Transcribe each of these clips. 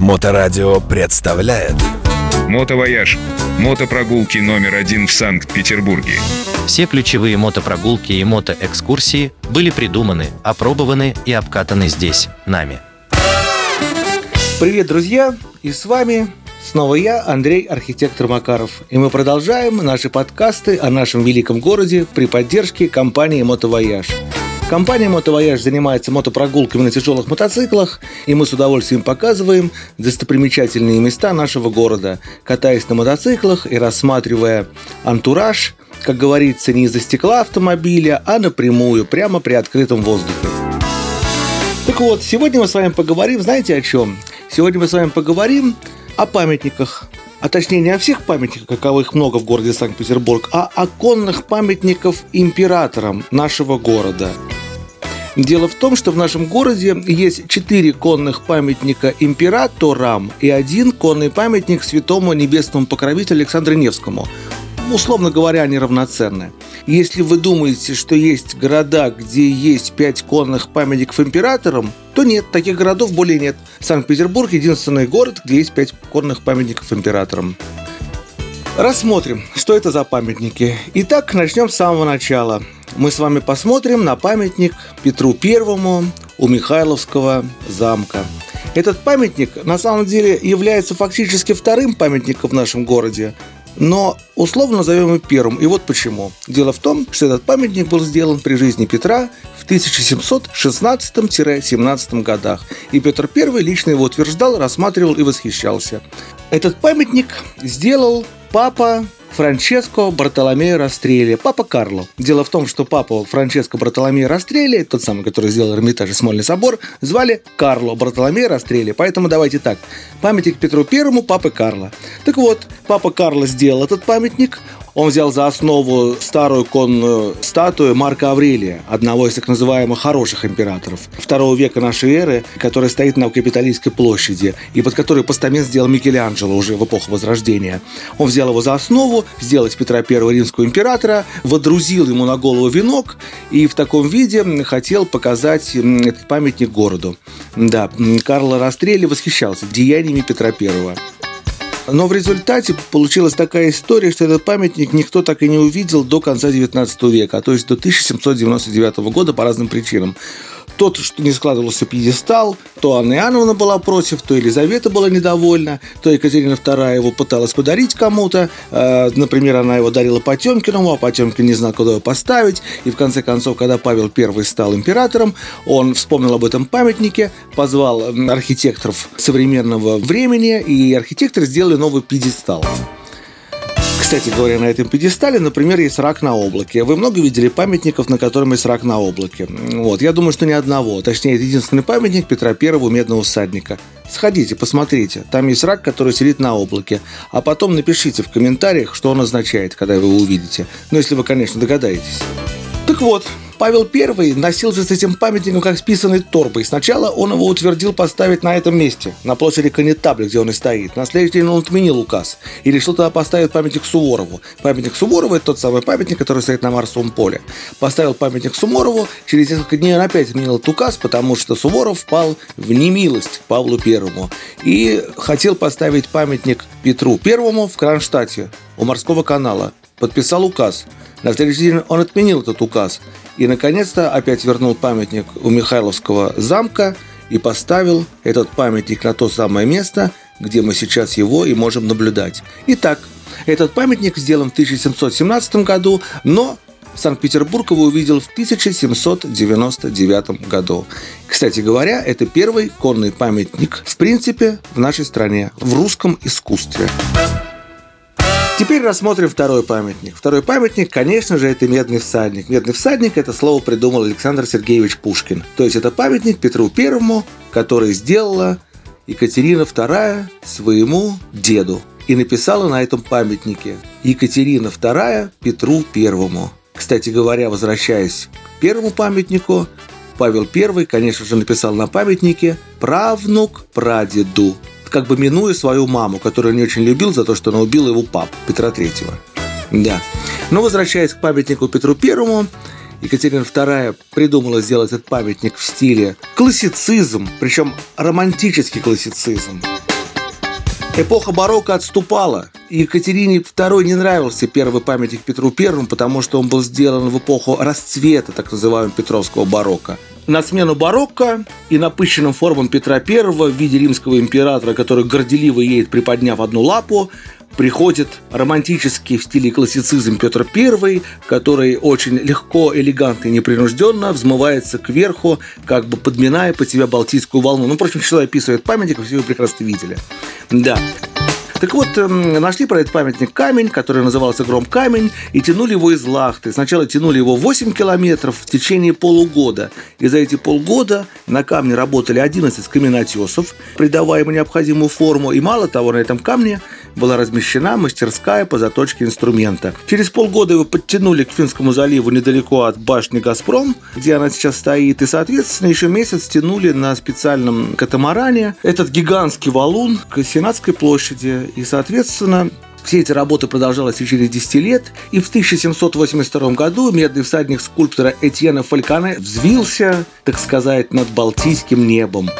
Моторадио представляет Мотовояж. Мотопрогулки номер один в Санкт-Петербурге. Все ключевые мотопрогулки и мотоэкскурсии были придуманы, опробованы и обкатаны здесь, нами. Привет, друзья! И с вами снова я, Андрей, архитектор Макаров. И мы продолжаем наши подкасты о нашем великом городе при поддержке компании «Мотовояж». Компания «Мотовояж» занимается мотопрогулками на тяжелых мотоциклах, и мы с удовольствием показываем достопримечательные места нашего города, катаясь на мотоциклах и рассматривая антураж, как говорится, не из-за стекла автомобиля, а напрямую, прямо при открытом воздухе. Так вот, сегодня мы с вами поговорим, знаете о чем? Сегодня мы с вами поговорим о памятниках, а точнее не о всех памятниках, каковых много в городе Санкт-Петербург, а о конных памятников императорам нашего города – Дело в том, что в нашем городе есть четыре конных памятника императорам и один конный памятник святому небесному покровителю Александру Невскому. Условно говоря, они равноценны. Если вы думаете, что есть города, где есть пять конных памятников императорам, то нет, таких городов более нет. Санкт-Петербург – единственный город, где есть пять конных памятников императорам. Рассмотрим, что это за памятники. Итак, начнем с самого начала. Мы с вами посмотрим на памятник Петру Первому у Михайловского замка. Этот памятник на самом деле является фактически вторым памятником в нашем городе, но условно назовем его первым. И вот почему. Дело в том, что этот памятник был сделан при жизни Петра в 1716-17 годах. И Петр I лично его утверждал, рассматривал и восхищался. Этот памятник сделал папа Франческо Бартоломео Растрелли, папа Карло. Дело в том, что папу Франческо Бартоломео Растрелли, тот самый, который сделал Эрмитаж и Смольный собор, звали Карло Бартоломео Растрелли. Поэтому давайте так. Памятник Петру Первому, папы Карла. Так вот, папа Карло сделал этот памятник. Он взял за основу старую конную статую Марка Аврелия, одного из так называемых хороших императоров второго века нашей эры, который стоит на Капитолийской площади, и под которой постамент сделал Микеланджело уже в эпоху Возрождения. Он взял его за основу, сделал из Петра I римского императора, водрузил ему на голову венок и в таком виде хотел показать этот памятник городу. Да, Карло Растрелли восхищался деяниями Петра I. Но в результате получилась такая история, что этот памятник никто так и не увидел до конца 19 века, а то есть до 1799 года по разным причинам тот, что не складывался пьедестал, то Анна Иоанновна была против, то Елизавета была недовольна, то Екатерина II его пыталась подарить кому-то. Э, например, она его дарила Потемкиному, а Потемкин не знал, куда его поставить. И в конце концов, когда Павел I стал императором, он вспомнил об этом памятнике, позвал архитекторов современного времени, и архитекторы сделали новый пьедестал. Кстати говоря, на этом пьедестале, например, есть рак на облаке. Вы много видели памятников, на котором есть рак на облаке? Вот, я думаю, что ни одного. Точнее, это единственный памятник Петра Первого Медного всадника. Сходите, посмотрите. Там есть рак, который сидит на облаке. А потом напишите в комментариях, что он означает, когда вы его увидите. Ну, если вы, конечно, догадаетесь. Так вот, Павел I носил же с этим памятником как списанной торбой. Сначала он его утвердил поставить на этом месте, на площади Конетабля, где он и стоит. На следующий день он отменил указ и решил тогда поставить памятник Суворову. Памятник Суворову – это тот самый памятник, который стоит на Марсовом поле. Поставил памятник Суворову, через несколько дней он опять отменил этот указ, потому что Суворов впал в немилость Павлу Первому и хотел поставить памятник Петру Первому в Кронштадте у морского канала. Подписал указ. На следующий день он отменил этот указ и, наконец-то, опять вернул памятник у Михайловского замка и поставил этот памятник на то самое место, где мы сейчас его и можем наблюдать. Итак, этот памятник сделан в 1717 году, но Санкт-Петербург его увидел в 1799 году. Кстати говоря, это первый конный памятник, в принципе, в нашей стране, в русском искусстве. Теперь рассмотрим второй памятник. Второй памятник, конечно же, это медный всадник. Медный всадник – это слово придумал Александр Сергеевич Пушкин. То есть это памятник Петру Первому, который сделала Екатерина II своему деду. И написала на этом памятнике Екатерина II Петру Первому. Кстати говоря, возвращаясь к первому памятнику, Павел I, конечно же, написал на памятнике «Правнук прадеду как бы минуя свою маму, которую не очень любил за то, что она убила его папу, Петра Третьего. Да. Но возвращаясь к памятнику Петру Первому, Екатерина II придумала сделать этот памятник в стиле классицизм, причем романтический классицизм. Эпоха барокко отступала. Екатерине II не нравился первый памятник Петру I, потому что он был сделан в эпоху расцвета так называемого Петровского барокко. На смену барокко и напыщенным формам Петра I в виде римского императора, который горделиво едет, приподняв одну лапу, приходит романтический в стиле классицизм Петр I, который очень легко, элегантно и непринужденно взмывается кверху, как бы подминая под себя Балтийскую волну. Ну, впрочем, человек описывает памятник, все его прекрасно видели. Да. Так вот, эм, нашли про этот памятник камень, который назывался Гром камень, и тянули его из Лахты. Сначала тянули его 8 километров в течение полугода. И за эти полгода на камне работали 11 каменотесов, придавая ему необходимую форму. И мало того, на этом камне была размещена мастерская по заточке инструмента. Через полгода его подтянули к Финскому заливу недалеко от башни «Газпром», где она сейчас стоит, и, соответственно, еще месяц тянули на специальном катамаране этот гигантский валун к Сенатской площади. И, соответственно, все эти работы продолжались в течение 10 лет, и в 1782 году медный всадник скульптора Этьена Фалькане взвился, так сказать, над Балтийским небом.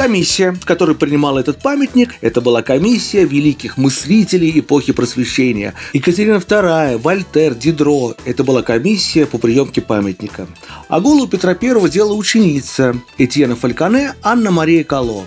Комиссия, которая принимала этот памятник, это была комиссия великих мыслителей эпохи просвещения. Екатерина II, Вольтер, Дидро – это была комиссия по приемке памятника. А голову Петра I делала ученица Этьена Фальконе Анна Мария Кало.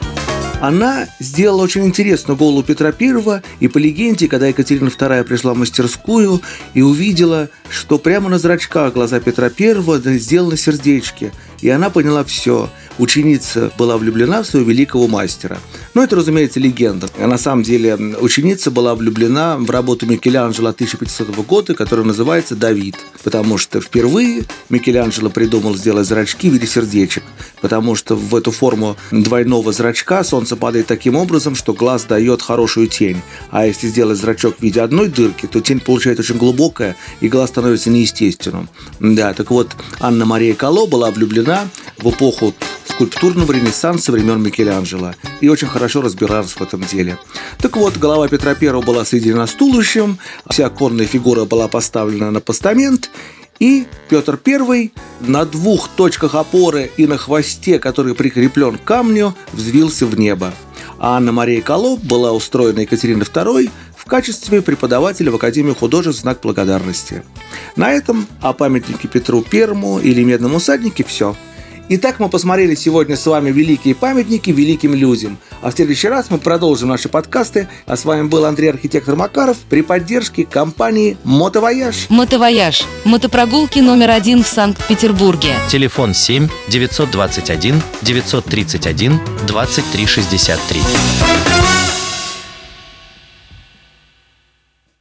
Она сделала очень интересную голову Петра I, и по легенде, когда Екатерина II пришла в мастерскую и увидела, что прямо на зрачках глаза Петра I сделаны сердечки, и она поняла все – ученица была влюблена в своего великого мастера. Но это, разумеется, легенда. А на самом деле ученица была влюблена в работу Микеланджело 1500 года, которая называется «Давид», потому что впервые Микеланджело придумал сделать зрачки в виде сердечек, потому что в эту форму двойного зрачка солнце падает таким образом, что глаз дает хорошую тень. А если сделать зрачок в виде одной дырки, то тень получается очень глубокая, и глаз становится неестественным. Да, так вот, Анна Мария Кало была влюблена в эпоху скульптурного ренессанса времен Микеланджело и очень хорошо разбиралась в этом деле. Так вот, голова Петра I была соединена с туловищем, вся конная фигура была поставлена на постамент, и Петр I на двух точках опоры и на хвосте, который прикреплен к камню, взвился в небо. А Анна-Мария Колоб была устроена Екатериной II в качестве преподавателя в Академию художеств знак благодарности. На этом о памятнике Петру Первому или Медном всаднике все. Итак, мы посмотрели сегодня с вами великие памятники великим людям. А в следующий раз мы продолжим наши подкасты. А с вами был Андрей Архитектор Макаров при поддержке компании «Мотовояж». «Мотовояж» – мотопрогулки номер один в Санкт-Петербурге. Телефон 7 921 931 2363.